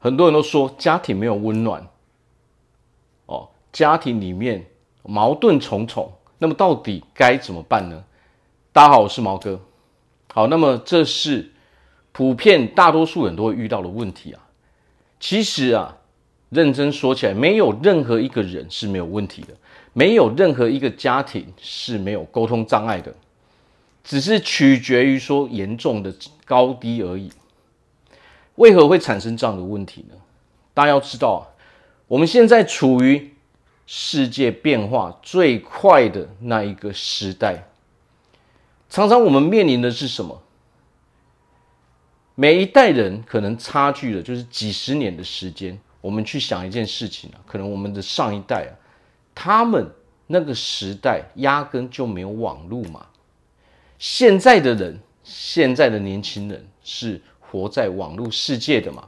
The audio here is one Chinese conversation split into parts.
很多人都说家庭没有温暖，哦，家庭里面矛盾重重，那么到底该怎么办呢？大家好，我是毛哥。好，那么这是普遍大多数人都会遇到的问题啊。其实啊，认真说起来，没有任何一个人是没有问题的，没有任何一个家庭是没有沟通障碍的，只是取决于说严重的高低而已。为何会产生这样的问题呢？大家要知道啊，我们现在处于世界变化最快的那一个时代。常常我们面临的是什么？每一代人可能差距的就是几十年的时间。我们去想一件事情啊，可能我们的上一代啊，他们那个时代压根就没有网络嘛。现在的人，现在的年轻人是活在网络世界的嘛。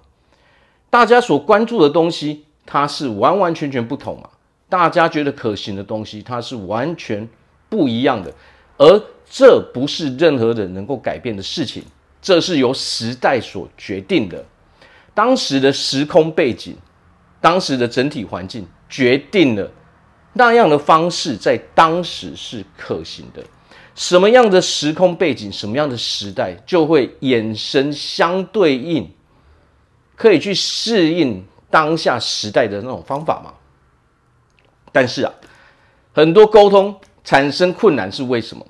大家所关注的东西，它是完完全全不同嘛。大家觉得可行的东西，它是完全不一样的，而。这不是任何人能够改变的事情，这是由时代所决定的。当时的时空背景，当时的整体环境决定了那样的方式在当时是可行的。什么样的时空背景，什么样的时代，就会衍生相对应，可以去适应当下时代的那种方法吗。但是啊，很多沟通产生困难是为什么？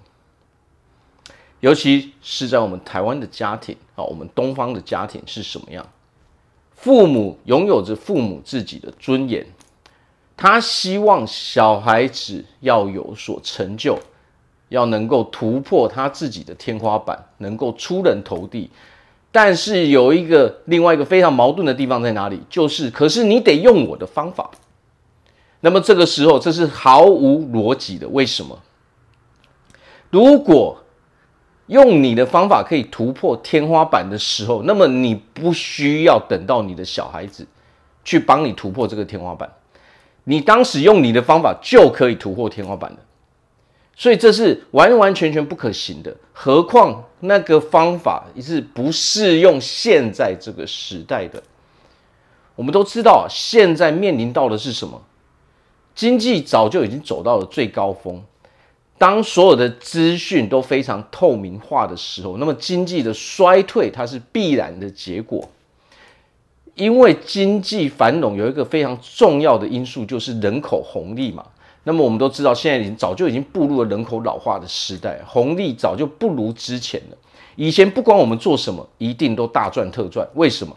尤其是在我们台湾的家庭啊，我们东方的家庭是什么样？父母拥有着父母自己的尊严，他希望小孩子要有所成就，要能够突破他自己的天花板，能够出人头地。但是有一个另外一个非常矛盾的地方在哪里？就是，可是你得用我的方法。那么这个时候，这是毫无逻辑的。为什么？如果用你的方法可以突破天花板的时候，那么你不需要等到你的小孩子去帮你突破这个天花板，你当时用你的方法就可以突破天花板的，所以这是完完全全不可行的。何况那个方法也是不适用现在这个时代的。我们都知道，现在面临到的是什么？经济早就已经走到了最高峰。当所有的资讯都非常透明化的时候，那么经济的衰退它是必然的结果。因为经济繁荣有一个非常重要的因素，就是人口红利嘛。那么我们都知道，现在已经早就已经步入了人口老化的时代，红利早就不如之前了。以前不管我们做什么，一定都大赚特赚。为什么？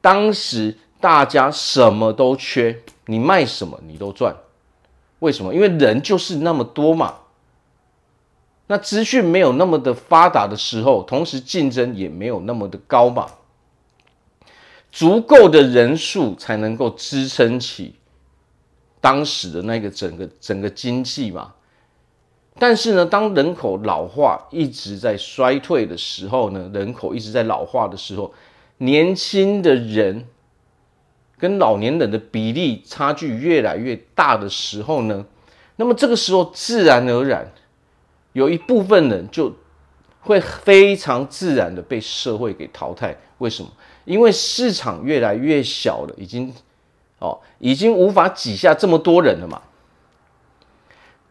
当时大家什么都缺，你卖什么你都赚。为什么？因为人就是那么多嘛。那资讯没有那么的发达的时候，同时竞争也没有那么的高嘛，足够的人数才能够支撑起当时的那个整个整个经济嘛。但是呢，当人口老化一直在衰退的时候呢，人口一直在老化的时候，年轻的人跟老年人的比例差距越来越大的时候呢，那么这个时候自然而然。有一部分人就会非常自然的被社会给淘汰，为什么？因为市场越来越小了，已经哦，已经无法挤下这么多人了嘛。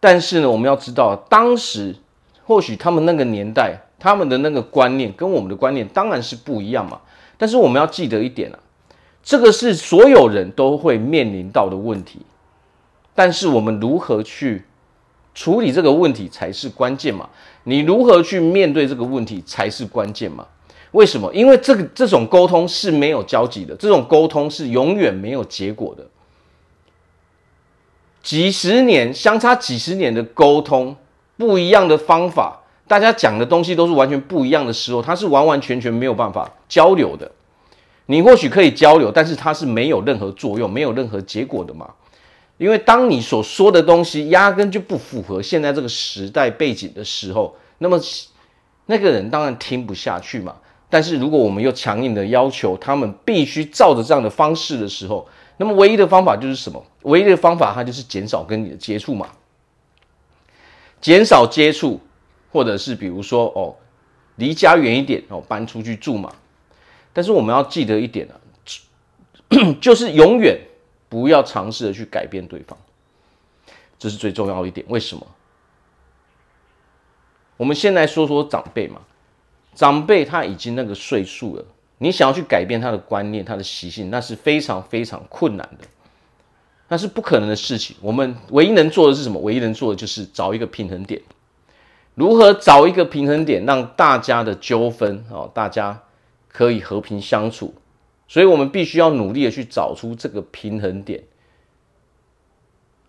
但是呢，我们要知道，当时或许他们那个年代，他们的那个观念跟我们的观念当然是不一样嘛。但是我们要记得一点啊，这个是所有人都会面临到的问题。但是我们如何去处理这个问题才是关键嘛？你如何去面对这个问题才是关键嘛？为什么？因为这个这种沟通是没有交集的，这种沟通是永远没有结果的。几十年相差几十年的沟通，不一样的方法，大家讲的东西都是完全不一样的时候，它是完完全全没有办法交流的。你或许可以交流，但是它是没有任何作用、没有任何结果的嘛。因为当你所说的东西压根就不符合现在这个时代背景的时候，那么那个人当然听不下去嘛。但是如果我们又强硬的要求他们必须照着这样的方式的时候，那么唯一的方法就是什么？唯一的方法它就是减少跟你的接触嘛，减少接触，或者是比如说哦，离家远一点哦，搬出去住嘛。但是我们要记得一点啊，就是永远不要尝试的去改变对方，这是最重要的一点。为什么？我们先来说说长辈嘛，长辈他已经那个岁数了，你想要去改变他的观念、他的习性，那是非常非常困难的，那是不可能的事情。我们唯一能做的是什么？唯一能做的就是找一个平衡点。如何找一个平衡点，让大家的纠纷哦，大家可以和平相处？所以我们必须要努力的去找出这个平衡点。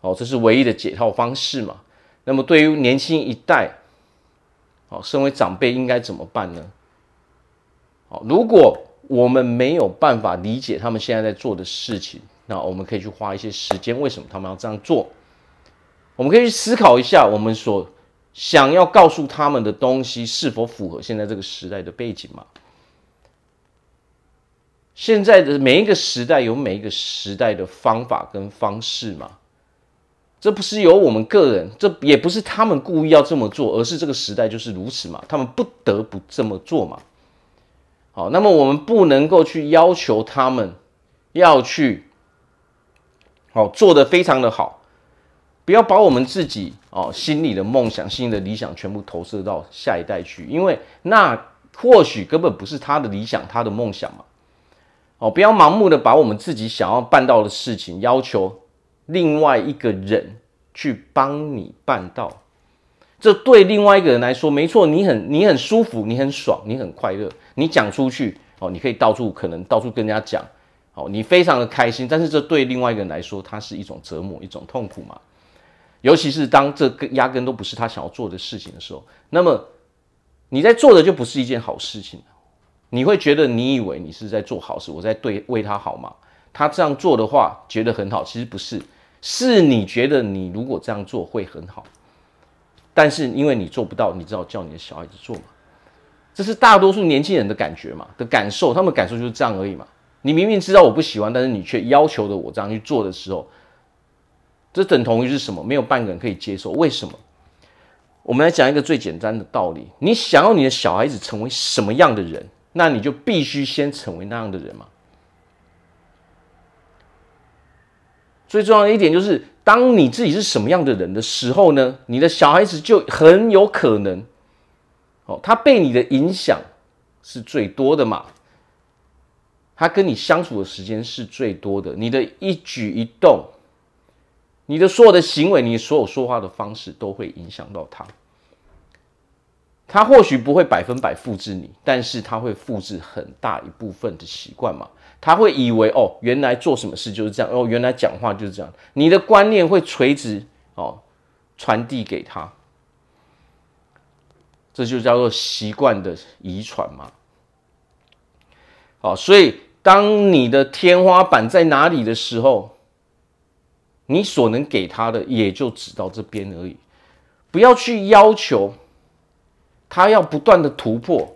哦，这是唯一的解套方式嘛。那么对于年轻一代，好，身为长辈应该怎么办呢？好，如果我们没有办法理解他们现在在做的事情，那我们可以去花一些时间，为什么他们要这样做？我们可以去思考一下，我们所想要告诉他们的东西是否符合现在这个时代的背景嘛？现在的每一个时代有每一个时代的方法跟方式嘛？这不是由我们个人，这也不是他们故意要这么做，而是这个时代就是如此嘛，他们不得不这么做嘛。好，那么我们不能够去要求他们要去，好，做得非常的好，不要把我们自己哦心里的梦想、心里的理想全部投射到下一代去，因为那或许根本不是他的理想、他的梦想嘛。哦，不要盲目的把我们自己想要办到的事情要求。另外一个人去帮你办到，这对另外一个人来说没错，你很你很舒服，你很爽，你很快乐，你讲出去哦，你可以到处可能到处跟人家讲哦，你非常的开心。但是这对另外一个人来说，它是一种折磨，一种痛苦嘛。尤其是当这个压根都不是他想要做的事情的时候，那么你在做的就不是一件好事情。你会觉得你以为你是在做好事，我在对为他好吗？他这样做的话，觉得很好，其实不是。是你觉得你如果这样做会很好，但是因为你做不到，你只好叫你的小孩子做吗。这是大多数年轻人的感觉嘛，的感受，他们感受就是这样而已嘛。你明明知道我不喜欢，但是你却要求着我这样去做的时候，这等同于是什么？没有半个人可以接受。为什么？我们来讲一个最简单的道理：你想要你的小孩子成为什么样的人，那你就必须先成为那样的人嘛。最重要的一点就是，当你自己是什么样的人的时候呢，你的小孩子就很有可能，哦，他被你的影响是最多的嘛。他跟你相处的时间是最多的，你的一举一动，你的所有的行为，你所有说话的方式，都会影响到他。他或许不会百分百复制你，但是他会复制很大一部分的习惯嘛。他会以为哦，原来做什么事就是这样，哦，原来讲话就是这样。你的观念会垂直哦，传递给他，这就叫做习惯的遗传嘛。好，所以当你的天花板在哪里的时候，你所能给他的也就只到这边而已。不要去要求他要不断的突破。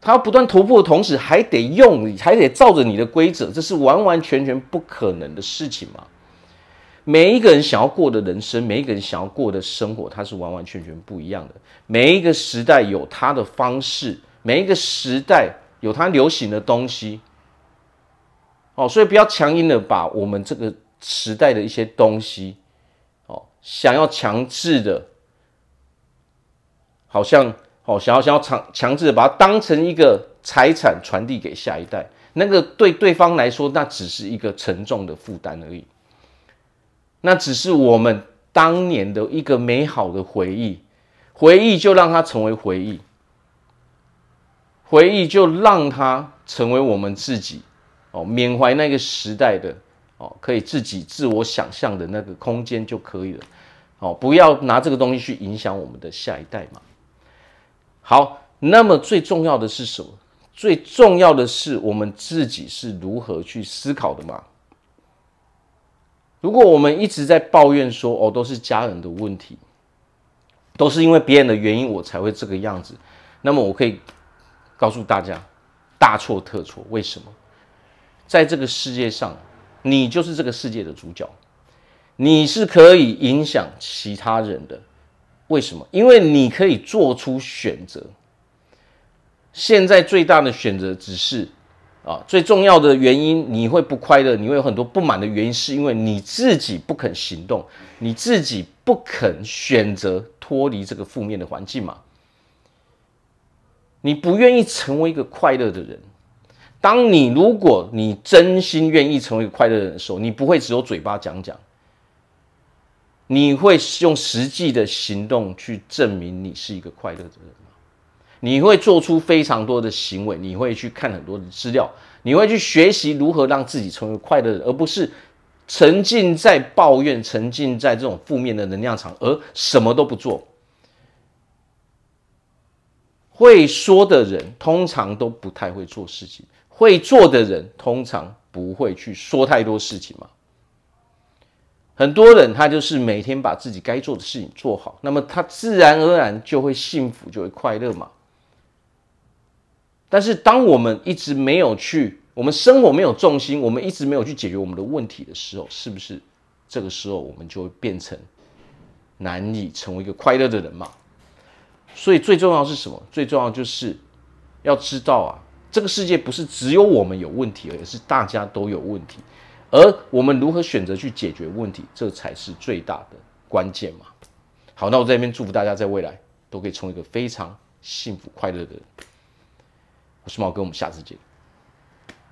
他要不断突破的同时，还得用，还得照着你的规则，这是完完全全不可能的事情嘛。每一个人想要过的人生，每一个人想要过的生活，它是完完全全不一样的。每一个时代有它的方式，每一个时代有它流行的东西。哦，所以不要强硬的把我们这个时代的一些东西，哦，想要强制的，好像。哦，想要想要强强制把它当成一个财产传递给下一代，那个对对方来说，那只是一个沉重的负担而已。那只是我们当年的一个美好的回忆，回忆就让它成为回忆，回忆就让它成为我们自己哦，缅怀那个时代的哦，可以自己自我想象的那个空间就可以了。哦，不要拿这个东西去影响我们的下一代嘛。好，那么最重要的是什么？最重要的是我们自己是如何去思考的嘛？如果我们一直在抱怨说，哦，都是家人的问题，都是因为别人的原因我才会这个样子，那么我可以告诉大家，大错特错。为什么？在这个世界上，你就是这个世界的主角，你是可以影响其他人的。为什么？因为你可以做出选择。现在最大的选择只是啊，最重要的原因，你会不快乐，你会有很多不满的原因，是因为你自己不肯行动，你自己不肯选择脱离这个负面的环境嘛。你不愿意成为一个快乐的人。当你如果你真心愿意成为一个快乐的人的时候，你不会只有嘴巴讲讲，你会用实际的行动去证明你是一个快乐的人吗。你会做出非常多的行为，你会去看很多的资料，你会去学习如何让自己成为快乐的人，而不是沉浸在抱怨、沉浸在这种负面的能量场，而什么都不做。会说的人通常都不太会做事情，会做的人通常不会去说太多事情嘛。很多人他就是每天把自己该做的事情做好，那么他自然而然就会幸福，就会快乐嘛。但是，当我们一直没有去，我们生活没有重心，我们一直没有去解决我们的问题的时候，是不是这个时候我们就会变成难以成为一个快乐的人嘛？所以最重要是什么？最重要就是要知道啊，这个世界不是只有我们有问题，而是大家都有问题，而我们如何选择去解决问题，这才是最大的关键嘛。好，那我在这边祝福大家，在未来都可以成为一个非常幸福快乐的人。我是毛哥，我们下次见。